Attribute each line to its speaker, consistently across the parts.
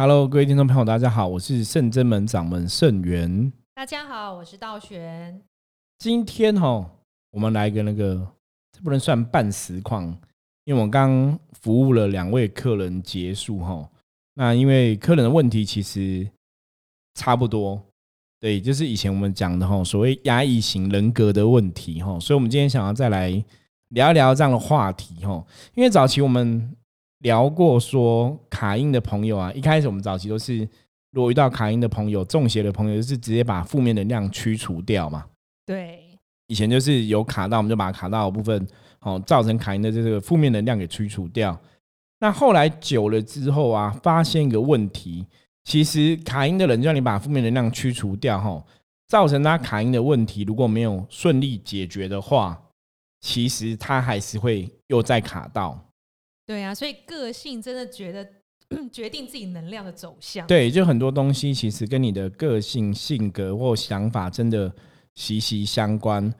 Speaker 1: Hello，各位听众朋友，大家好，我是圣真门掌门圣元。
Speaker 2: 大家好，我是道玄。
Speaker 1: 今天哈，我们来一个那个，这不能算半实况，因为我刚服务了两位客人结束哈。那因为客人的问题其实差不多，对，就是以前我们讲的哈，所谓压抑型人格的问题哈，所以我们今天想要再来聊一聊这样的话题哈。因为早期我们聊过说卡因的朋友啊，一开始我们早期都是，如果遇到卡因的朋友、中邪的朋友，就是直接把负面能量驱除掉嘛。
Speaker 2: 对，
Speaker 1: 以前就是有卡到，我们就把卡到的部分，哦，造成卡因的这个负面能量给驱除掉。那后来久了之后啊，发现一个问题，其实卡因的人叫你把负面能量驱除掉，哈，造成他卡因的问题如果没有顺利解决的话，其实他还是会又再卡到。
Speaker 2: 对啊，所以个性真的觉得决定自己能量的走向。
Speaker 1: 对，就很多东西其实跟你的个性、性格或想法真的息息相关。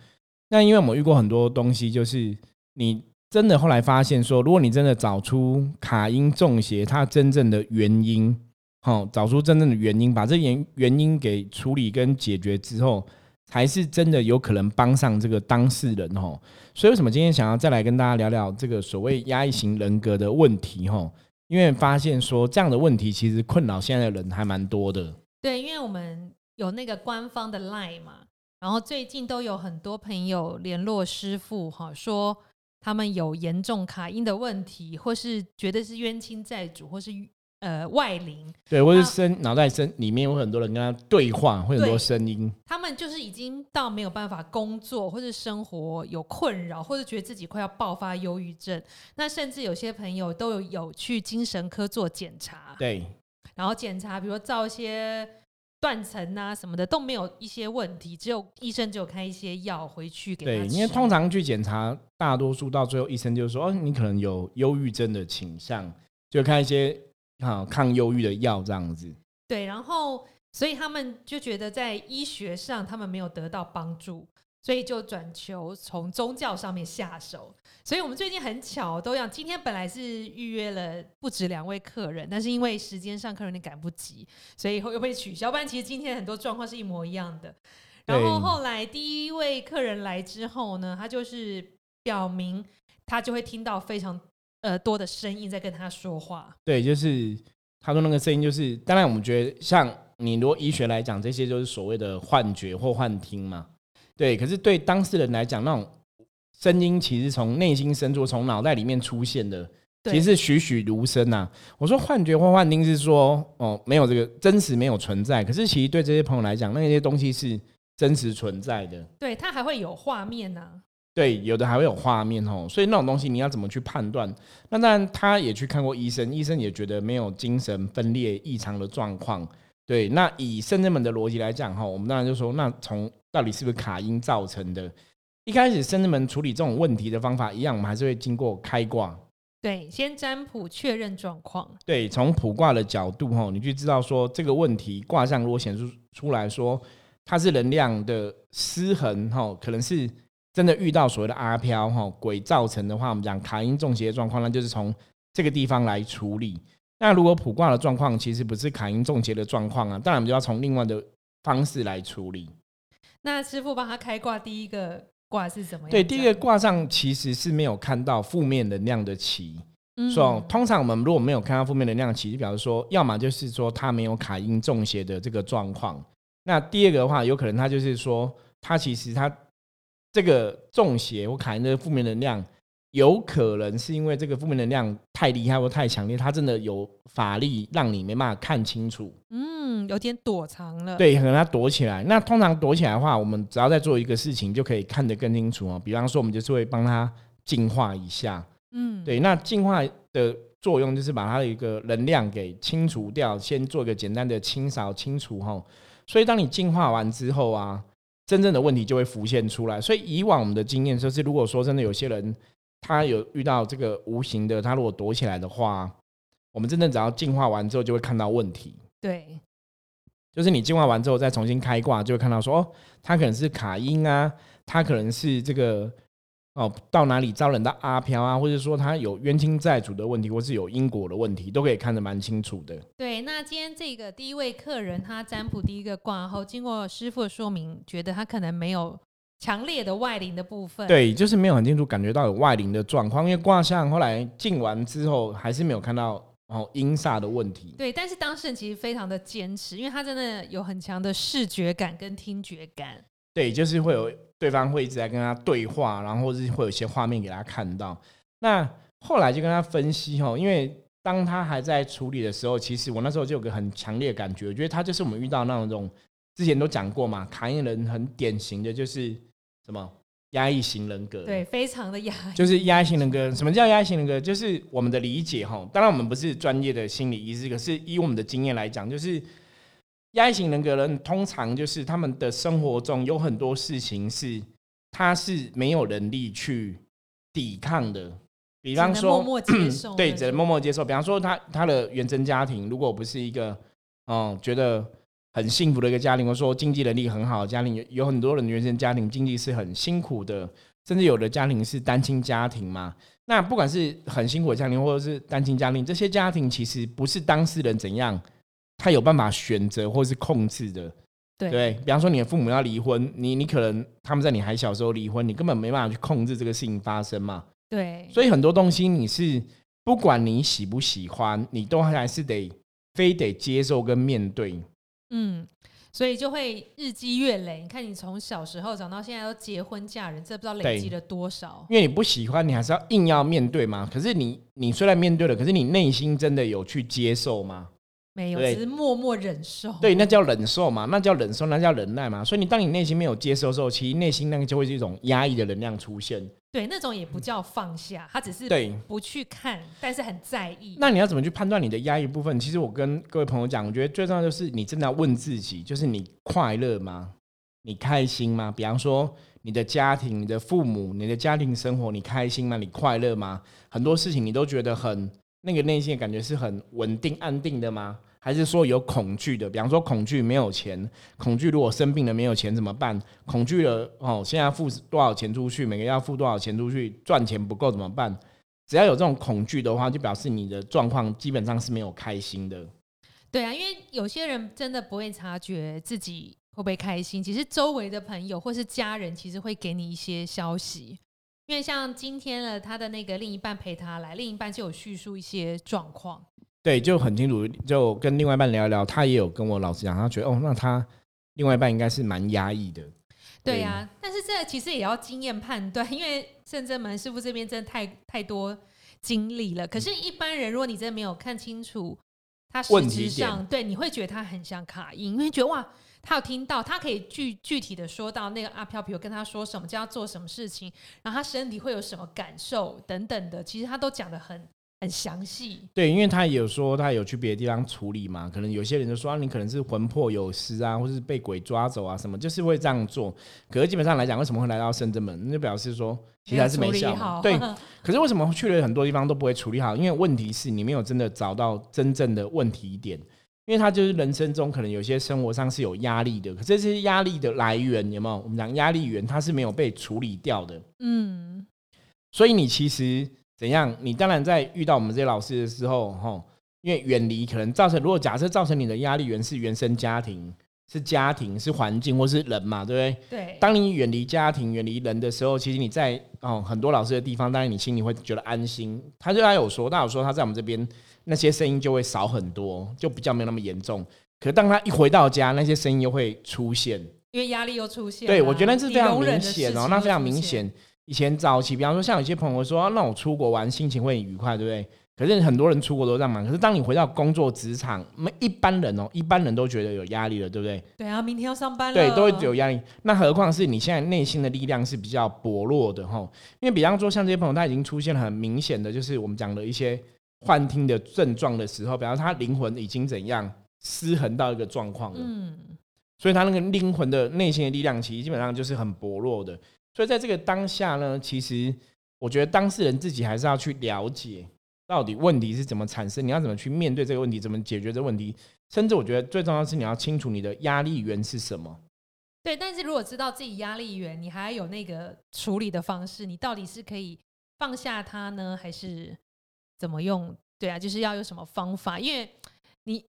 Speaker 1: 那因为我们遇过很多东西，就是你。真的后来发现说，如果你真的找出卡因中邪它真正的原因，好，找出真正的原因，把这原原因给处理跟解决之后，才是真的有可能帮上这个当事人哦。所以为什么今天想要再来跟大家聊聊这个所谓压抑型人格的问题哦？因为发现说这样的问题其实困扰现在的人还蛮多的。
Speaker 2: 对，因为我们有那个官方的 line 嘛，然后最近都有很多朋友联络师傅哈说。他们有严重卡音的问题，或是觉得是冤亲债主，或是呃外灵，
Speaker 1: 对，或是声脑袋声里面有很多人跟他对话，会很多声音。
Speaker 2: 他们就是已经到没有办法工作，或是生活有困扰，或者觉得自己快要爆发忧郁症。那甚至有些朋友都有有去精神科做检查，
Speaker 1: 对，
Speaker 2: 然后检查，比如说照一些。断层啊什么的都没有一些问题，只有医生只有开一些药回去给他
Speaker 1: 对，因为通常去检查，大多数到最后医生就说：“哦，你可能有忧郁症的倾向，就开一些啊抗忧郁的药这样子。”
Speaker 2: 对，然后所以他们就觉得在医学上他们没有得到帮助。所以就转求从宗教上面下手，所以我们最近很巧都要今天本来是预约了不止两位客人，但是因为时间上客人有点赶不及，所以以后又被取消。不然其实今天很多状况是一模一样的。然后后来第一位客人来之后呢，他就是表明他就会听到非常呃多的声音在跟他说话。
Speaker 1: 对，就是他说那个声音就是，当然我们觉得像你如果医学来讲，这些就是所谓的幻觉或幻听嘛。对，可是对当事人来讲，那种声音其实从内心深处、从脑袋里面出现的，其实是栩栩如生呐。我说幻觉或幻听是说，哦，没有这个真实没有存在。可是其实对这些朋友来讲，那些东西是真实存在的。
Speaker 2: 对，它还会有画面呐。
Speaker 1: 对，有的还会有画面哦。所以那种东西你要怎么去判断？那当然，他也去看过医生，医生也觉得没有精神分裂异常的状况。对，那以圣人们的逻辑来讲哈，我们当然就说，那从到底是不是卡因造成的？一开始圣人们处理这种问题的方法一样，我们还是会经过开挂。
Speaker 2: 对，先占卜确认状况。
Speaker 1: 对，从卜卦的角度哈，你就知道说这个问题卦象如果显示出来说它是能量的失衡哈，可能是真的遇到所谓的阿飘哈鬼造成的话，我们讲卡因中邪的状况，那就是从这个地方来处理。那如果普卦的状况其实不是卡因中邪的状况啊，当然我们就要从另外的方式来处理。
Speaker 2: 那师傅帮他开卦，第一个卦是什么样？
Speaker 1: 对，第一个卦上其实是没有看到负面能量的旗。说通常我们如果没有看到负面能量旗，就表示说，要么就是说他没有卡因中邪的这个状况。那第二个的话，有可能他就是说，他其实他这个中邪或卡因的负面能量。有可能是因为这个负面能量太厉害或太强烈，它真的有法力让你没办法看清楚。
Speaker 2: 嗯，有点躲藏了。
Speaker 1: 对，可能它躲起来。那通常躲起来的话，我们只要在做一个事情，就可以看得更清楚哦。比方说，我们就是会帮它净化一下。嗯，对。那净化的作用就是把它的一个能量给清除掉，先做一个简单的清扫清除哈。所以，当你净化完之后啊，真正的问题就会浮现出来。所以，以往我们的经验就是，如果说真的有些人。他有遇到这个无形的，他如果躲起来的话，我们真正只要进化完之后，就会看到问题。
Speaker 2: 对，
Speaker 1: 就是你进化完之后再重新开挂，就会看到说，哦，他可能是卡音啊，他可能是这个哦，到哪里招人到阿飘啊，或者说他有冤亲债主的问题，或是有因果的问题，都可以看得蛮清楚的。
Speaker 2: 对，那今天这个第一位客人，他占卜第一个卦后，经过师傅的说明，觉得他可能没有强烈的外灵的部分。
Speaker 1: 对，就是没有很清楚感觉到有外灵的状况，因为卦象后来进完之后，还是没有看到哦阴煞的问题。
Speaker 2: 对，但是当事人其实非常的坚持，因为他真的有很强的视觉感跟听觉感。
Speaker 1: 对，就是会有对方会一直在跟他对话，然后或是会有一些画面给他看到。那后来就跟他分析哦，因为当他还在处理的时候，其实我那时候就有个很强烈的感觉，我觉得他就是我们遇到那种之前都讲过嘛，卡因人很典型的就是什么压抑型人格，
Speaker 2: 对，非常的压抑，
Speaker 1: 就是压抑型人格。什么叫压抑型人格？就是我们的理解哈，当然我们不是专业的心理医师，可是以我们的经验来讲，就是。压抑型人格人通常就是他们的生活中有很多事情是他是没有能力去抵抗的，比方说
Speaker 2: 默默接受，
Speaker 1: 对，只能默默接受。比方说他他的原生家庭如果不是一个嗯觉得很幸福的一个家庭，或说经济能力很好的家庭，有有很多人原生家庭经济是很辛苦的，甚至有的家庭是单亲家庭嘛。那不管是很辛苦的家庭，或者是单亲家庭，这些家庭其实不是当事人怎样。他有办法选择或是控制的，
Speaker 2: 对，
Speaker 1: 比方说你的父母要离婚，你你可能他们在你还小时候离婚，你根本没办法去控制这个事情发生嘛。
Speaker 2: 对，
Speaker 1: 所以很多东西你是不管你喜不喜欢，你都还是得非得接受跟面对。
Speaker 2: 嗯，所以就会日积月累。你看你从小时候长到现在都结婚嫁人，这不知道累积了多少。
Speaker 1: 因为你不喜欢，你还是要硬要面对嘛。可是你你虽然面对了，可是你内心真的有去接受吗？
Speaker 2: 没有，只是默默忍受。
Speaker 1: 对，那叫忍受嘛，那叫忍受，那叫忍耐嘛。所以你当你内心没有接受的时候，其实内心那个就会是一种压抑的能量出现。
Speaker 2: 对，那种也不叫放下，他只是
Speaker 1: 对
Speaker 2: 不去看，但是很在意。
Speaker 1: 那你要怎么去判断你的压抑部分？其实我跟各位朋友讲，我觉得最重要就是你真的要问自己，就是你快乐吗？你开心吗？比方说你的家庭、你的父母、你的家庭生活，你开心吗？你快乐吗？很多事情你都觉得很那个内心的感觉是很稳定、安定的吗？还是说有恐惧的，比方说恐惧没有钱，恐惧如果生病了没有钱怎么办？恐惧了哦，现在付多少钱出去，每个月要付多少钱出去，赚钱不够怎么办？只要有这种恐惧的话，就表示你的状况基本上是没有开心的。
Speaker 2: 对啊，因为有些人真的不会察觉自己会不会开心，其实周围的朋友或是家人其实会给你一些消息。因为像今天呢，他的那个另一半陪他来，另一半就有叙述一些状况。
Speaker 1: 对，就很清楚，就跟另外一半聊一聊，他也有跟我老师讲，他觉得哦，那他另外一半应该是蛮压抑的。
Speaker 2: 对呀，但是这其实也要经验判断，因为圣真门师傅这边真的太太多经历了。可是，一般人如果你真的没有看清楚他实质上，对，你会觉得他很像卡因，因为觉得哇，他有听到，他可以具具体的说到那个阿飘，比如跟他说什么，叫他做什么事情，然后他身体会有什么感受等等的，其实他都讲的很。很详细，
Speaker 1: 对，因为他有说他有去别的地方处理嘛，可能有些人就说你可能是魂魄有失啊，或是被鬼抓走啊什么，就是会这样做。可是基本上来讲，为什么会来到深圳门？那就表示说其实还是没效。对，可是为什么去了很多地方都不会处理好？因为问题是你没有真的找到真正的问题点，因为他就是人生中可能有些生活上是有压力的，可这些压力的来源有没有？我们讲压力源，它是没有被处理掉的。嗯，所以你其实。怎样？你当然在遇到我们这些老师的时候，吼，因为远离可能造成，如果假设造成你的压力源是原生家庭、是家庭、是环境或是人嘛，对不
Speaker 2: 对？对。
Speaker 1: 当你远离家庭、远离人的时候，其实你在哦很多老师的地方，当然你心里会觉得安心。他就他有说，他有说他在我们这边那些声音就会少很多，就比较没有那么严重。可当他一回到家，那些声音又会出现，
Speaker 2: 因为压力又出现。
Speaker 1: 对，我觉得是非常明显哦，那非常明显。以前早期，比方说像有些朋友说，那我出国玩心情会很愉快，对不对？可是很多人出国都这样嘛。可是当你回到工作职场，我们一般人哦，一般人都觉得有压力了，对不对？
Speaker 2: 对啊，明天要上班了，
Speaker 1: 对，都会有压力。那何况是你现在内心的力量是比较薄弱的哈。因为比方说像这些朋友，他已经出现了很明显的就是我们讲的一些幻听的症状的时候，比方他灵魂已经怎样失衡到一个状况了，嗯，所以他那个灵魂的内心的力量其实基本上就是很薄弱的。所以在这个当下呢，其实我觉得当事人自己还是要去了解到底问题是怎么产生，你要怎么去面对这个问题，怎么解决这个问题，甚至我觉得最重要是你要清楚你的压力源是什么。
Speaker 2: 对，但是如果知道自己压力源，你还有那个处理的方式，你到底是可以放下它呢，还是怎么用？对啊，就是要有什么方法？因为你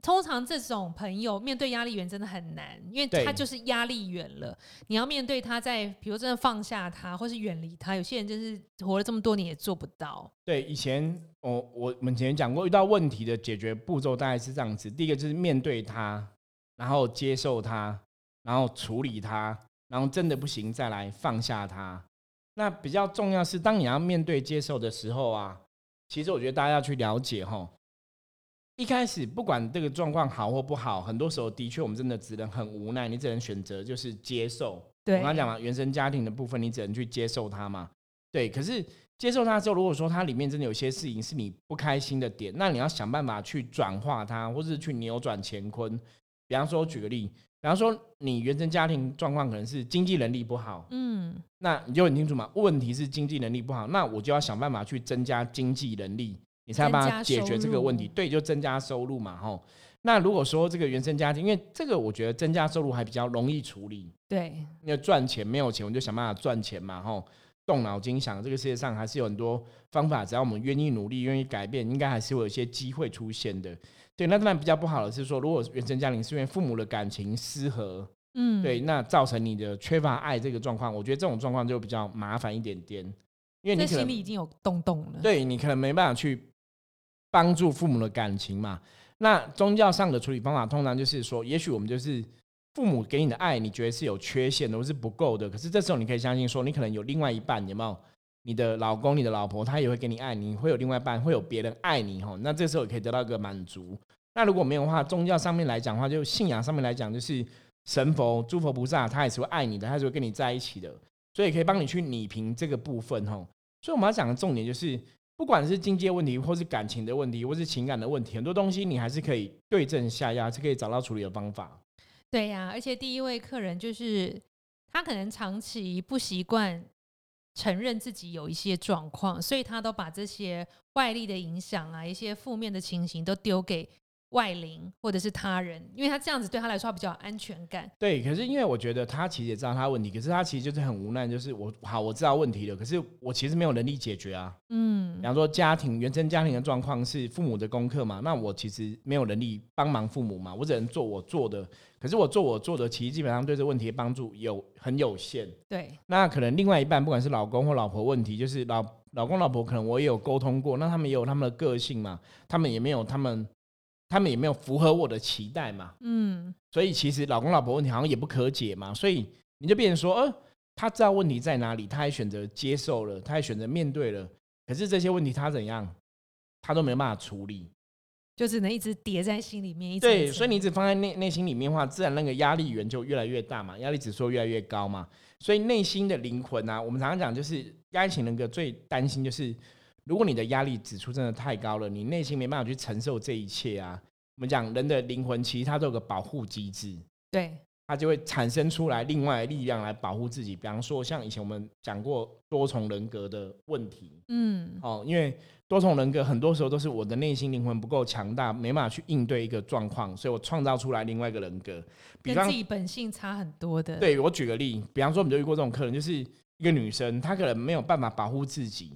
Speaker 2: 通常这种朋友面对压力源真的很难，因为他就是压力源了。你要面对他在，比如真的放下他，或是远离他，有些人就是活了这么多年也做不到。
Speaker 1: 对，以前我我们前面讲过，遇到问题的解决步骤大概是这样子：第一个就是面对他，然后接受他，然后处理他，然后真的不行再来放下他。那比较重要是，当你要面对接受的时候啊，其实我觉得大家要去了解哈。一开始不管这个状况好或不好，很多时候的确我们真的只能很无奈，你只能选择就是接受。我
Speaker 2: 对
Speaker 1: 刚刚讲嘛，原生家庭的部分，你只能去接受它嘛。对，可是接受它之后，如果说它里面真的有些事情是你不开心的点，那你要想办法去转化它，或是去扭转乾坤。比方说，举个例，比方说你原生家庭状况可能是经济能力不好，
Speaker 2: 嗯，
Speaker 1: 那你就很清楚嘛，问题是经济能力不好，那我就要想办法去增加经济能力，你才有办法解决这个问题。对，就增加收入嘛，吼。那如果说这个原生家庭，因为这个我觉得增加收入还比较容易处理，
Speaker 2: 对，
Speaker 1: 因为赚钱没有钱，我就想办法赚钱嘛，吼，动脑筋想，这个世界上还是有很多方法，只要我们愿意努力、愿意改变，应该还是会有一些机会出现的。对，那当然比较不好的是说，如果原生家庭是因为父母的感情失和，
Speaker 2: 嗯，
Speaker 1: 对，那造成你的缺乏爱这个状况，我觉得这种状况就比较麻烦一点点，因为你可能
Speaker 2: 心里已经有洞洞了。
Speaker 1: 对你可能没办法去帮助父母的感情嘛。那宗教上的处理方法，通常就是说，也许我们就是父母给你的爱，你觉得是有缺陷的，或是不够的。可是这时候你可以相信说，你可能有另外一半，有没有？你的老公、你的老婆，他也会给你爱，你会有另外一半，会有别人爱你哈。那这时候也可以得到一个满足。那如果没有的话，宗教上面来讲的话，就信仰上面来讲，就是神佛、诸佛菩萨，他也是会爱你的，他是会跟你在一起的，所以可以帮你去拟平这个部分哈。所以我们要讲的重点就是，不管是经济问题，或是感情的问题，或是情感的问题，很多东西你还是可以对症下药，是可以找到处理的方法。
Speaker 2: 对呀、而且第一位客人就是他可能长期不习惯承认自己有一些状况，所以他都把这些外力的影响啊，一些负面的情形都丢给外灵或者是他人，因为他这样子对他来说他比较有安全感。
Speaker 1: 对，可是因为我觉得他其实也知道他的问题，可是他其实就是很无奈，就是我好我知道问题了，可是我其实没有能力解决啊。
Speaker 2: 嗯
Speaker 1: 比，方说家庭原生家庭的状况是父母的功课嘛，那我其实没有能力帮忙父母嘛，我只能做我做的。可是我做我做的，其实基本上对这个问题的帮助有很有限。
Speaker 2: 对，
Speaker 1: 那可能另外一半，不管是老公或老婆，问题就是老老公老婆可能我也有沟通过，那他们也有他们的个性嘛，他们也没有他们他们也没有符合我的期待嘛，
Speaker 2: 嗯，
Speaker 1: 所以其实老公老婆问题好像也不可解嘛，所以你就变成说，呃，他知道问题在哪里，他还选择接受了，他还选择面对了，可是这些问题他怎样，他都没办法处理。
Speaker 2: 就只能一直叠在心里面，一层
Speaker 1: 对，
Speaker 2: 层
Speaker 1: 所以你一直放在内内心里面的话，自然那个压力源就越来越大嘛，压力指数越来越高嘛。所以内心的灵魂啊，我们常常讲就是压力型人格最担心就是，如果你的压力指数真的太高了，你内心没办法去承受这一切啊。我们讲人的灵魂其实它都有个保护机制，
Speaker 2: 对，
Speaker 1: 它就会产生出来另外的力量来保护自己。比方说，像以前我们讲过多重人格的问题，
Speaker 2: 嗯，
Speaker 1: 哦，因为多重人格很多时候都是我的内心灵魂不够强大，没办法去应对一个状况，所以我创造出来另外一个人格。比
Speaker 2: 自己本性差很多的。，
Speaker 1: 对我举个例，比方说我们就遇过这种客人，就是一个女生，她可能没有办法保护自己，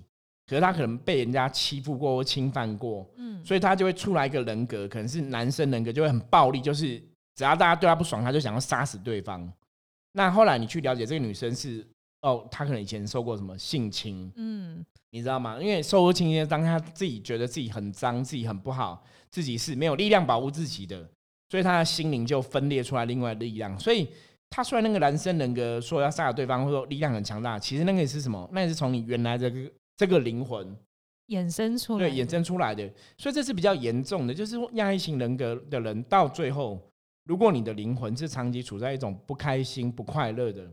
Speaker 1: 可是他可能被人家欺负过或侵犯过，
Speaker 2: 嗯，
Speaker 1: 所以他就会出来一个人格，可能是男生人格，就会很暴力，就是只要大家对他不爽，他就想要杀死对方。那后来你去了解这个女生是哦，她可能以前受过什么性侵，
Speaker 2: 嗯，
Speaker 1: 你知道吗？因为受过侵侵，当她自己觉得自己很脏、自己很不好，自己是没有力量保护自己的，所以他的心灵就分裂出来另外的力量。所以他虽然那个男生人格说要杀了对方，或者说力量很强大，其实那个是什么？那也是从你原来这个这个灵魂
Speaker 2: 衍生出来，
Speaker 1: 对衍生出来的。所以这是比较严重的，就是说压抑型人格的人到最后，如果你的灵魂是长期处在一种不开心、不快乐的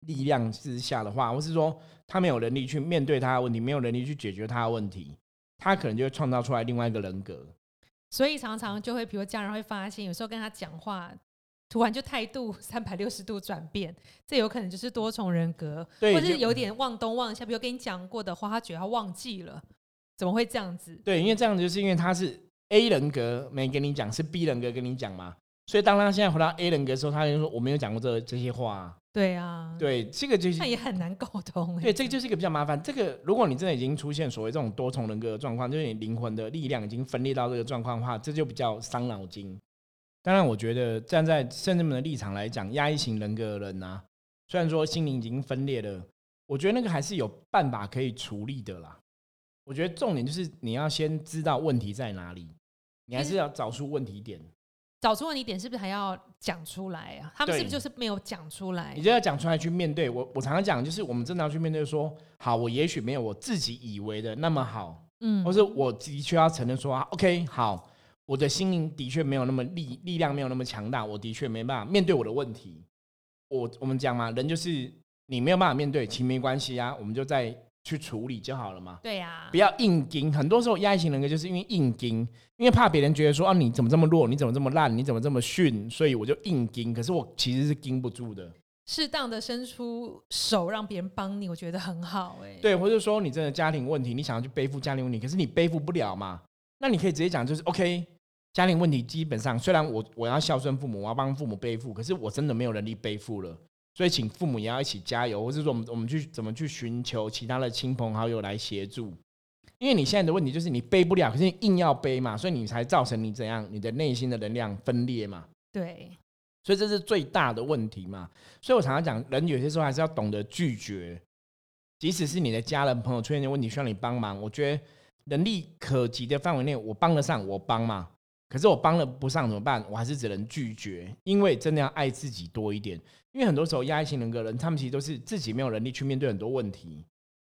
Speaker 1: 力量之下的话，或是说他没有能力去面对他的问题，没有能力去解决他的问题，他可能就会创造出来另外一个人格。
Speaker 2: 所以常常就会，比如家人会发现，有时候跟他讲话，突然就态度 三百六十度转变，这有可能就是多重人格，
Speaker 1: 或者是
Speaker 2: 有点忘东忘西。比如跟你讲过的话，他觉得他忘记了，怎么会这样子？
Speaker 1: 对，因为这样子就是因为他是 A 人格没跟你讲，是 B 人格跟你讲嘛。所以当他现在回到 A 人格的时候，他就说我没有讲过这这些话啊。
Speaker 2: 对啊，
Speaker 1: 对，这个就是
Speaker 2: 那也很难沟通欸。
Speaker 1: 对，这个就是一个比较麻烦。这个如果你真的已经出现所谓这种多重人格的状况，就是你灵魂的力量已经分裂到这个状况的话，这就比较伤脑筋。当然，我觉得站在圣人们的立场来讲，压抑型人格的人啊，虽然说心灵已经分裂了，我觉得那个还是有办法可以处理的啦。我觉得重点就是你要先知道问题在哪里，你还是要找出问题点。
Speaker 2: 找出问题点是不是还要讲出来啊？他们是不是就是没有讲出来
Speaker 1: 你？就要讲出来去面对。我我常常讲，就是我们真的要去面对说，好，我也许没有我自己以为的那么好，
Speaker 2: 嗯
Speaker 1: 或是我的确要承认说啊，OK，好，我的心灵的确没有那么力力量没有那么强大，我的确没办法面对我的问题。我我们讲嘛，人就是你没有办法面对，其实没关系啊，我们就再去处理就好了嘛。
Speaker 2: 对呀
Speaker 1: 不，要硬盯，很多时候压抑型人格就是因为硬盯，因为怕别人觉得说啊你怎么这么弱，你怎么这么烂，你怎么这么逊，所以我就硬盯。可是我其实是盯不住的，
Speaker 2: 适当的伸出手让别人帮你，我觉得很好哎。
Speaker 1: 对，或者说你真的家庭问题，你想要去背负家庭问题，可是你背负不了嘛？那你可以直接讲，就是 OK，家庭问题基本上虽然我我要孝顺父母，我要帮父母背负，可是我真的没有能力背负了，所以请父母也要一起加油，或者说我们我们去怎么去寻求其他的亲朋好友来协助。因为你现在的问题就是你背不了，可是你硬要背嘛，所以你才造成你怎样，你的内心的能量分裂嘛。
Speaker 2: 对，
Speaker 1: 所以这是最大的问题嘛。所以我常常讲，人有些时候还是要懂得拒绝，即使是你的家人朋友出现的问题需要你帮忙，我觉得能力可及的范围内，我帮得上我帮嘛。可是我帮了不上怎么办？我还是只能拒绝，因为真的要爱自己多一点。因为很多时候压抑型人格人，他们其实都是自己没有能力去面对很多问题，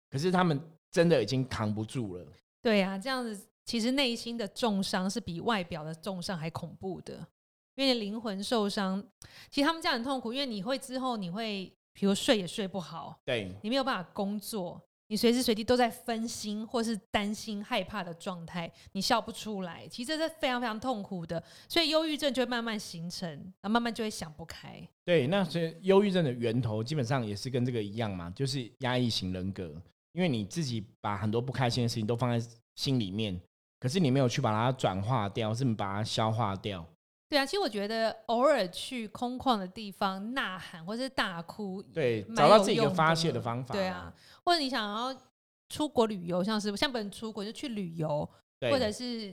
Speaker 1: 可是他们真的已经扛不住了。
Speaker 2: 对呀、这样子其实内心的重伤是比外表的重伤还恐怖的，因为灵魂受伤，其实他们这样很痛苦，因为你会之后你会，比如睡也睡不好，
Speaker 1: 对，
Speaker 2: 你没有办法工作，你随时随地都在分心或是担心、害怕的状态，你笑不出来，其实这是非常非常痛苦的，所以忧郁症就会慢慢形成，然后慢慢就会想不开。
Speaker 1: 对，那所以忧郁症的源头基本上也是跟这个一样嘛，就是压抑型人格。因为你自己把很多不开心的事情都放在心里面，可是你没有去把它转化掉，是把它消化掉。
Speaker 2: 对啊，其实我觉得偶尔去空旷的地方呐喊或是大哭，
Speaker 1: 对，找到自己一个发泄
Speaker 2: 的
Speaker 1: 的方法。
Speaker 2: 对啊，，或者你想要出国旅游，像是像本人出国就去旅游，或者是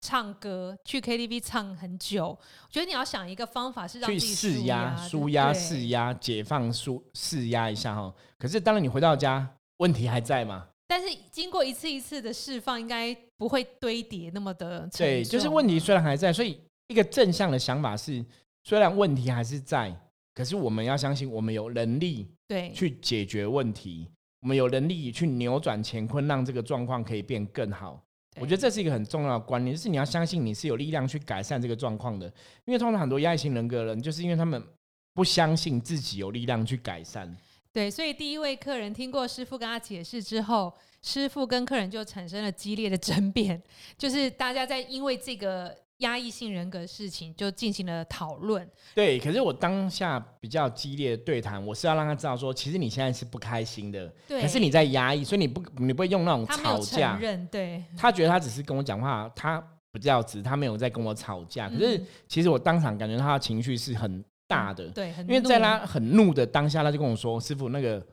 Speaker 2: 唱歌去 KTV 唱很久，我觉得你要想一个方法是让
Speaker 1: 去
Speaker 2: 自己
Speaker 1: 释压、
Speaker 2: 舒
Speaker 1: 舒压、释压、解放、舒释压一下哈。可是当然你回到家，问题还在嘛？
Speaker 2: 但是经过一次一次的释放，应该不会堆叠那么的沉
Speaker 1: 对，就是
Speaker 2: 重
Speaker 1: 问题
Speaker 2: 啊
Speaker 1: 虽然还在，所以一个正向的想法是，虽然问题还是在，可是我们要相信我们有能力
Speaker 2: 对
Speaker 1: 去解决问题，我们有能力去扭转乾坤，让这个状况可以变更好。我觉得这是一个很重要的观念，就是你要相信你是有力量去改善这个状况的。因为通常很多压抑型人格的人，就是因为他们不相信自己有力量去改善。
Speaker 2: 对，所以第一位客人听过师傅跟他解释之后，师傅跟客人就产生了激烈的争辩，就是大家在因为这个压抑性人格的事情就进行了讨论。
Speaker 1: 对，可是我当下比较激烈的对谈，我是要让他知道说，其实你现在是不开心的，
Speaker 2: 对，
Speaker 1: 可是你在压抑，所以你不你不会用那种吵架
Speaker 2: 承。认，对，
Speaker 1: 他觉得他只是跟我讲话，他不较直，他没有在跟我吵架。可是
Speaker 2: 嗯
Speaker 1: 其实我当场感觉他的情绪是很大的，
Speaker 2: 对，
Speaker 1: 因为在他很怒的当下，他就跟我说：“师傅，那个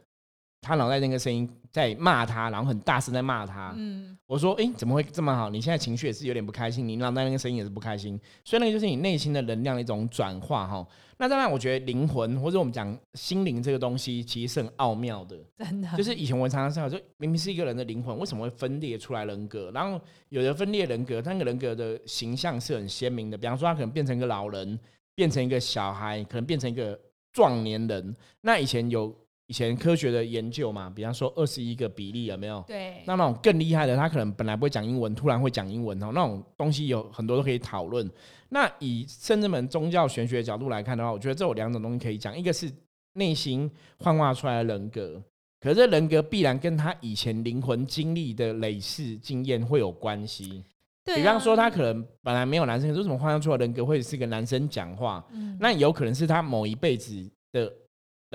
Speaker 1: 他脑袋那个声音在骂他，然后很大声在骂他。
Speaker 2: 嗯，
Speaker 1: 我说：“诶，怎么会这么好？你现在情绪也是有点不开心，你脑袋那个声音也是不开心，所以那个就是你内心的能量的一种转化哈。那当然，我觉得灵魂或者我们讲心灵这个东西，其实是很奥妙的。
Speaker 2: 真的
Speaker 1: 就是以前我常常想说，明明是一个人的灵魂，为什么会分裂出来人格？然后有的分裂人格，他那个人格的形象是很鲜明的。比方说，他可能变成一个老人，变成一个小孩，可能变成一个壮年人。那以前有以前科学的研究嘛，比方说二十一个比例有没有？
Speaker 2: 对，
Speaker 1: 那那种更厉害的，他可能本来不会讲英文，突然会讲英文哦，那种东西有很多都可以讨论。那以甚至门宗教玄学的角度来看的话，我觉得这有两种东西可以讲，一个是内心幻化出来的人格，可是这人格必然跟他以前灵魂经历的累世经验会有关系。
Speaker 2: 对啊
Speaker 1: 比方说，他可能本来没有男生，为什么幻化出来人格会是个男生讲话？
Speaker 2: 嗯
Speaker 1: 那有可能是他某一辈子的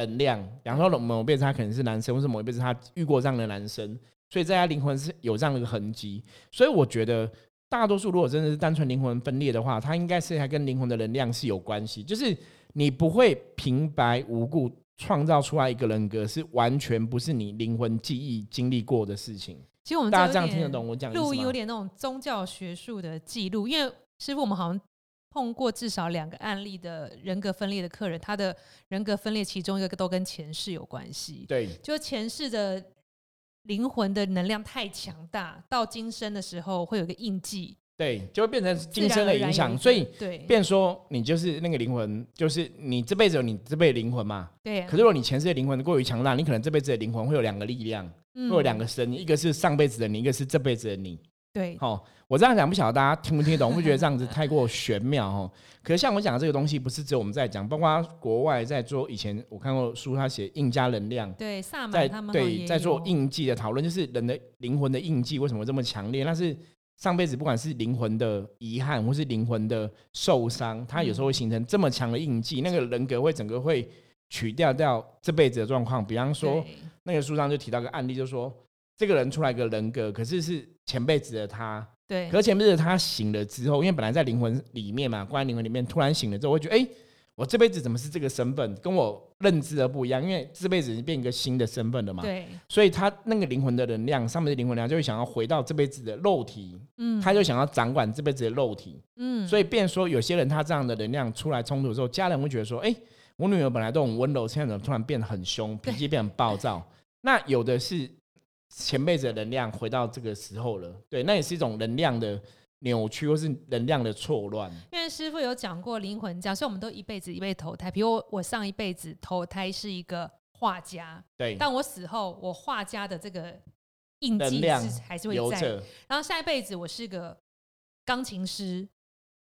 Speaker 1: 能量，比方说某一辈子他可能是男生，或是某一辈子他遇过这样的男生，所以在他灵魂是有这样的一个痕迹。所以我觉得大多数如果真的是单纯灵魂分裂的话，它应该是还跟灵魂的能量是有关系，就是你不会平白无故创造出来一个人格，是完全不是你灵魂记忆经历过的事情。
Speaker 2: 其实我们
Speaker 1: 大家这样听得懂我讲
Speaker 2: 录音有点那种宗教学术的记录，因为师傅我们好像碰过至少两个案例的人格分裂的客人，他的人格分裂其中一个都跟前世有关系。
Speaker 1: 对，
Speaker 2: 就前世的灵魂的能量太强大，到今生的时候会有个印记。
Speaker 1: 对，就会变成今生的影响，所以
Speaker 2: 对，
Speaker 1: 变说你就是那个灵魂，就是你这辈子有你这辈子灵魂嘛。
Speaker 2: 对。
Speaker 1: 可是如果你前世的灵魂过于强大，你可能这辈子的灵魂会有两个力量，会有两个身，一个是上辈子的你，一个是这辈子的你。
Speaker 2: 对。
Speaker 1: 好，我这样讲不晓得大家听不听懂，不觉得这样子太过玄妙哦。可是像我讲的这个东西，不是只有我们在讲，包括国外在做。以前我看过书，他写印加能量，
Speaker 2: 对，萨
Speaker 1: 满
Speaker 2: 他们
Speaker 1: 对在做印记的讨论，就是人的灵魂的印记为什么这么强烈？那是。上辈子不管是灵魂的遗憾，或是灵魂的受伤，它有时候会形成这么强的印记，那个人格会整个会取掉掉这辈子的状况。比方说，那个书上就提到个案例，就说这个人出来个人格，可是是前辈子的他，
Speaker 2: 对，
Speaker 1: 可是前辈子他醒了之后，因为本来在灵魂里面嘛，关在灵魂里面，突然醒了之后，会觉得哎。我这辈子怎么是这个身份，跟我认知的不一样？因为这辈子变一个新的身份了嘛。
Speaker 2: 对。
Speaker 1: 所以他那个灵魂的能量，上面的灵魂能量就会想要回到这辈子的肉体，嗯，他就想要掌管这辈子的肉体，嗯。所以变说有些人他这样的能量出来冲突的时候，家人会觉得说：“哎，我女儿本来都很温柔，现在怎么突然变得很凶，脾气变很暴躁？” 那有的是前辈子的能量回到这个时候了，对，那也是一种能量的。扭曲或是能量的错乱，
Speaker 2: 因为师傅有讲过灵魂，讲所以我们都一辈子一辈投胎。比如我，我上一辈子投胎是一个画家，
Speaker 1: 对，
Speaker 2: 但我死后，我画家的这个印记是还是会在。然后下一辈子我是个钢琴师，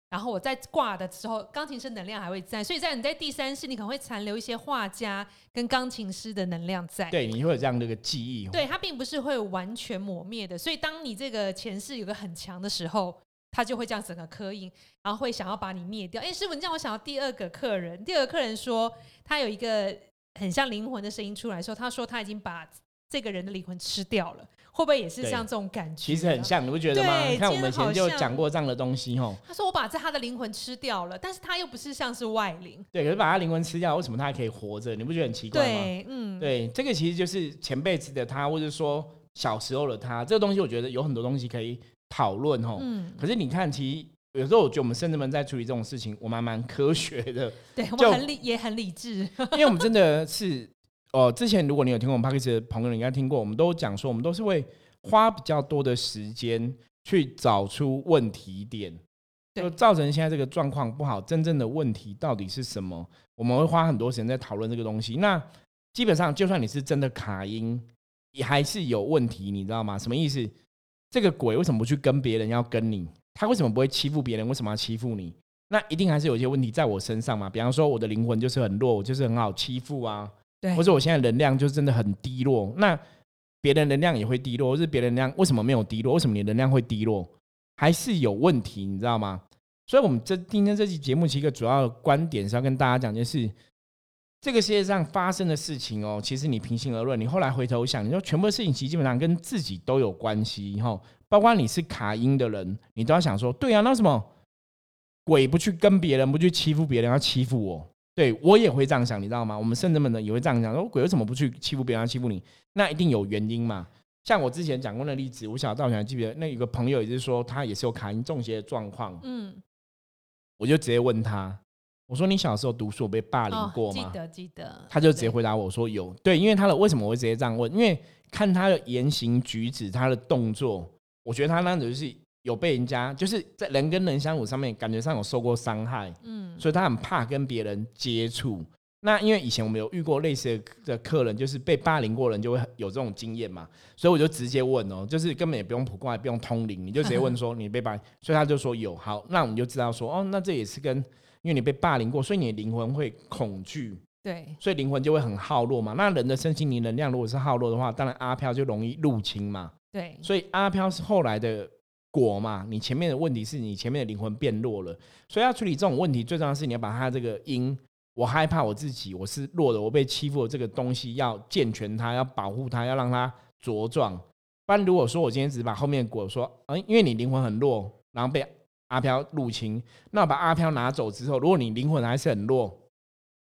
Speaker 2: 然后我在挂的时候，钢琴师能量还会在。所以在你在第三世，你可能会残留一些画家跟钢琴师的能量在。
Speaker 1: 对，你会有这样的一个记忆。
Speaker 2: 对，它并不是会完全抹灭的。所以当你这个前世有个很强的时候。它就会这样整个刻印，然后会想要把你灭掉。哎，师傅，你让我想到第二个客人。第二个客人说，他有一个很像灵魂的声音出来，说他说他已经把这个人的灵魂吃掉了，会不会也是像这种感觉？
Speaker 1: 其实很像，你不觉得吗？你看我们以前就讲过这样的东西哦。
Speaker 2: 他说我把这他的灵魂吃掉了，但是他又不是像是外灵。
Speaker 1: 对，可是把他灵魂吃掉，为什么他还可以活着？你不觉得很奇怪吗？
Speaker 2: 对，嗯，
Speaker 1: 对，这个其实就是前辈子的他，或者说小时候的他，这个东西我觉得有很多东西可以讨论哦。嗯，可是你看，其实。有时候我觉得我们甚至们在处理这种事情，我们蛮科学的，
Speaker 2: 对我们很理也很理智，
Speaker 1: 因为我们真的是哦，之前如果你有听过我们 p a c k a g e 的朋友，你应该听过，我们都讲说，我们都是会花比较多的时间去找出问题点，就造成现在这个状况不好。真正的问题到底是什么？我们会花很多时间在讨论这个东西。那基本上，就算你是真的卡音，也还是有问题，你知道吗？什么意思？这个鬼为什么不去跟别人要跟你？他为什么不会欺负别人？为什么要欺负你？那一定还是有一些问题在我身上嘛。比方说，我的灵魂就是很弱，我就是很好欺负啊。
Speaker 2: 对，
Speaker 1: 或者我现在能量就真的很低落。那别人能量也会低落，或是别人能量为什么没有低落？为什么你能量会低落？还是有问题，你知道吗？所以，我们这今天这期节目，其实一个主要的观点是要跟大家讲，就是这个世界上发生的事情哦，其实你平心而论，你后来回头想，你说全部的事情其实基本上跟自己都有关系，哈。包括你是卡音的人，你都要想说，对啊，那什么鬼不去跟别人，不去欺负别人，要欺负我？对我也会这样想，你知道吗？我们圣人们呢也会这样想，说鬼为什么不去欺负别人，要欺负你？那一定有原因嘛。像我之前讲过的例子，我小道你还记得？那有个朋友也是说，他也是有卡因中邪的状况。嗯，我就直接问他，我说你小时候读书被霸凌过
Speaker 2: 吗？记得记得。
Speaker 1: 他就直接回答我说有。对，因为他的为什么我会直接这样问？因为看他的言行举止，他的动作。我觉得他那种就是有被人家就是在人跟人相处上面感觉上有受过伤害，嗯，所以他很怕跟别人接触。那因为以前我们有遇过类似的客人，就是被霸凌过人就会有这种经验嘛，所以我就直接问哦，就是根本也不用普卦，也不用通灵，你就直接问说你被霸，所以他就说有。好，那我们就知道说哦，那这也是跟因为你被霸凌过，所以你的灵魂会恐惧，
Speaker 2: 对，
Speaker 1: 所以灵魂就会很耗弱嘛。那人的身心灵能量如果是耗弱的话，当然阿飘就容易入侵嘛。
Speaker 2: 对，
Speaker 1: 所以阿飘是后来的果嘛？你前面的问题是你前面的灵魂变弱了，所以要处理这种问题，最重要是你要把它这个因，我害怕我自己，我是弱的，我被欺负的这个东西要健全它，要保护它，要让它茁壮。不然如果说我今天只是把后面的果说，嗯，因为你灵魂很弱，然后被阿飘入侵。那把阿飘拿走之后，如果你灵魂还是很弱，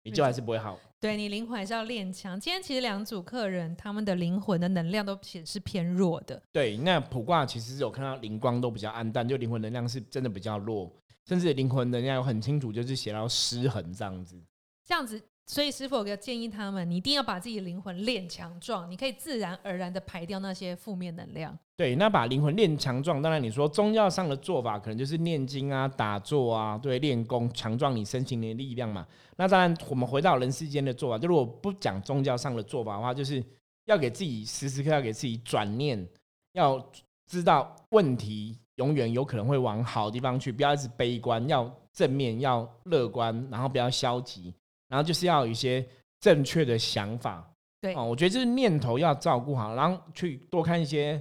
Speaker 1: 你就还是不会好。
Speaker 2: 对你灵魂还是要练强。今天其实两组客人他们的灵魂的能量都显示偏弱的。
Speaker 1: 对，那卜卦其实有看到灵光都比较暗淡，就灵魂能量是真的比较弱，甚至灵魂能量有很清楚，就是写到失衡这样子。
Speaker 2: 这样子。所以师傅有个建议，他们你一定要把自己灵魂练强壮，你可以自然而然的排掉那些负面能量。
Speaker 1: 对，那把灵魂练强壮，当然你说宗教上的做法，可能就是念经啊、打坐啊，对，练功强壮你身心的力量嘛。那当然，我们回到人世间的做法，就如果不讲宗教上的做法的话，就是要给自己时时刻要给自己转念，要知道问题永远有可能会往好地方去，不要一直悲观，要正面，要乐观，然后不要消极。然后就是要有一些正确的想法，
Speaker 2: 对
Speaker 1: 哦，我觉得就是念头要照顾好，然后去多看一些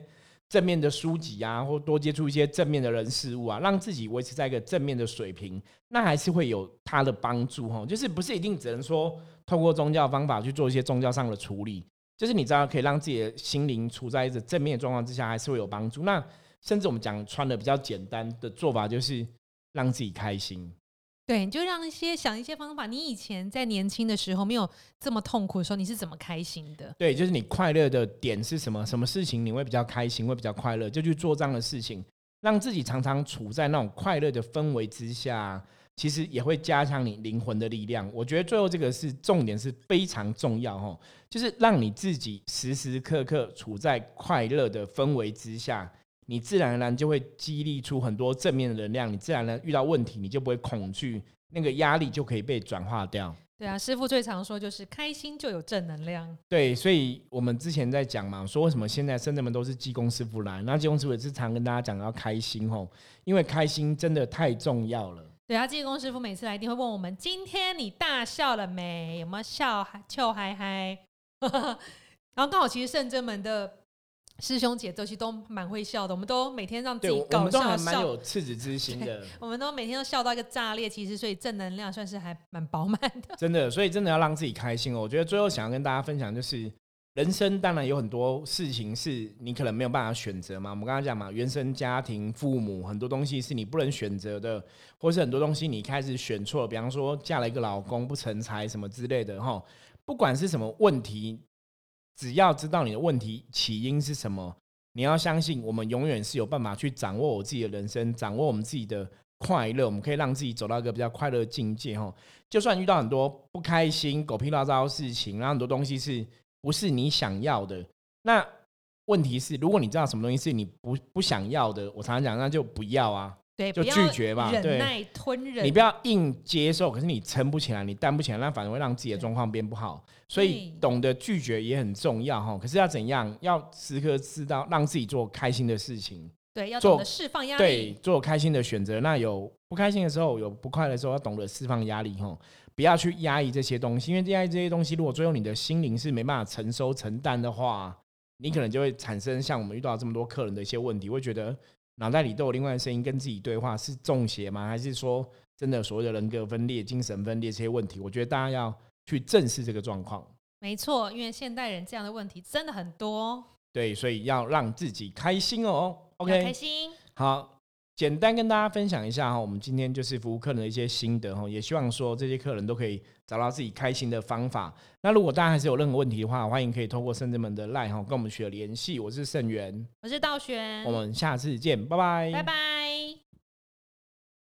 Speaker 1: 正面的书籍啊，或多接触一些正面的人事物啊，让自己维持在一个正面的水平，那还是会有它的帮助哈。就是不是一定只能说透过宗教方法去做一些宗教上的处理，就是你知道可以让自己的心灵处在一个正面的状况之下，还是会有帮助。那甚至我们讲穿的比较简单的做法，就是让自己开心。
Speaker 2: 对，你就让一些想一些方法。你以前在年轻的时候没有这么痛苦的时候，你是怎么开心的？
Speaker 1: 对，就是你快乐的点是什么？什么事情你会比较开心，会比较快乐，就去做这样的事情，让自己常常处在那种快乐的氛围之下，其实也会加强你灵魂的力量。我觉得最后这个是重点，是非常重要哈，就是让你自己时时刻刻处在快乐的氛围之下。你自然而然就会激励出很多正面的能量，你自然而然遇到问题，你就不会恐惧，那个压力就可以被转化掉。
Speaker 2: 对啊，师傅最常说就是开心就有正能量。
Speaker 1: 对，所以我们之前在讲嘛，说为什么现在深圳们都是技工师傅来，那技工师傅也是常跟大家讲要开心吼，因为开心真的太重要了。
Speaker 2: 对啊，技工师傅每次来一定会问我们，今天你大笑了没？有没有笑笑嗨嗨？然后刚好其实圣真门的。师兄姐都其实都蛮会笑的，我们都每天让自己搞笑，
Speaker 1: 蛮有赤子之心的。
Speaker 2: 我们都每天都笑到一个炸裂，其实所以正能量算是还蛮饱满的。
Speaker 1: 真的，所以真的要让自己开心哦。我觉得最后想要跟大家分享就是，人生当然有很多事情是你可能没有办法选择嘛。我们刚刚讲嘛，原生家庭、父母很多东西是你不能选择的，或是很多东西你开始选错，比方说嫁了一个老公不成才什么之类的哈。不管是什么问题。只要知道你的问题起因是什么，你要相信我们永远是有办法去掌握我自己的人生，掌握我们自己的快乐。我们可以让自己走到一个比较快乐的境界。哈，就算遇到很多不开心、狗屁叨糟的事情，然后很多东西是不是你想要的？那问题是，如果你知道什么东西是你不不想要的，我常常讲，那就不要啊。
Speaker 2: 对，
Speaker 1: 就拒绝吧，
Speaker 2: 忍耐吞忍。
Speaker 1: 你不要硬接受，可是你撑不起来，你担不起来，那反而会让自己的状况变不好。所以懂得拒绝也很重要哈。可是要怎样？要时刻知道让自己做开心的事情。
Speaker 2: 对，要懂得释放压力。
Speaker 1: 对，做开心的选择。那有不开心的时候，有不快的时候，要懂得释放压力哈。不要去压抑这些东西，因为压抑这些东西，如果最后你的心灵是没办法承收承担的话，你可能就会产生像我们遇到这么多客人的一些问题，会觉得。脑袋里都有另外的声音跟自己对话，是中邪吗？还是说真的所谓的人格分裂、精神分裂这些问题？我觉得大家要去正视这个状况。
Speaker 2: 没错，因为现代人这样的问题真的很多。
Speaker 1: 对，所以要让自己开心哦。OK，
Speaker 2: 开心。
Speaker 1: 好。简单跟大家分享一下哈，我们今天就是服务客人的一些心得哈，也希望说这些客人都可以找到自己开心的方法。那如果大家还是有任何问题的话，欢迎可以透过圣智门的 LINE 哈跟我们取得联系。我是盛元，
Speaker 2: 我是道玄，
Speaker 1: 我们下次见，拜拜，
Speaker 2: 拜拜。